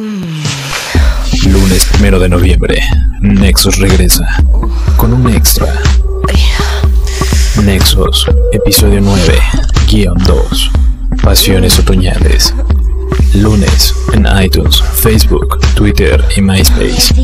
Lunes primero de noviembre, Nexus regresa con un extra. Nexus, episodio 9, guion 2, Pasiones Otoñales. Lunes en iTunes, Facebook, Twitter y MySpace.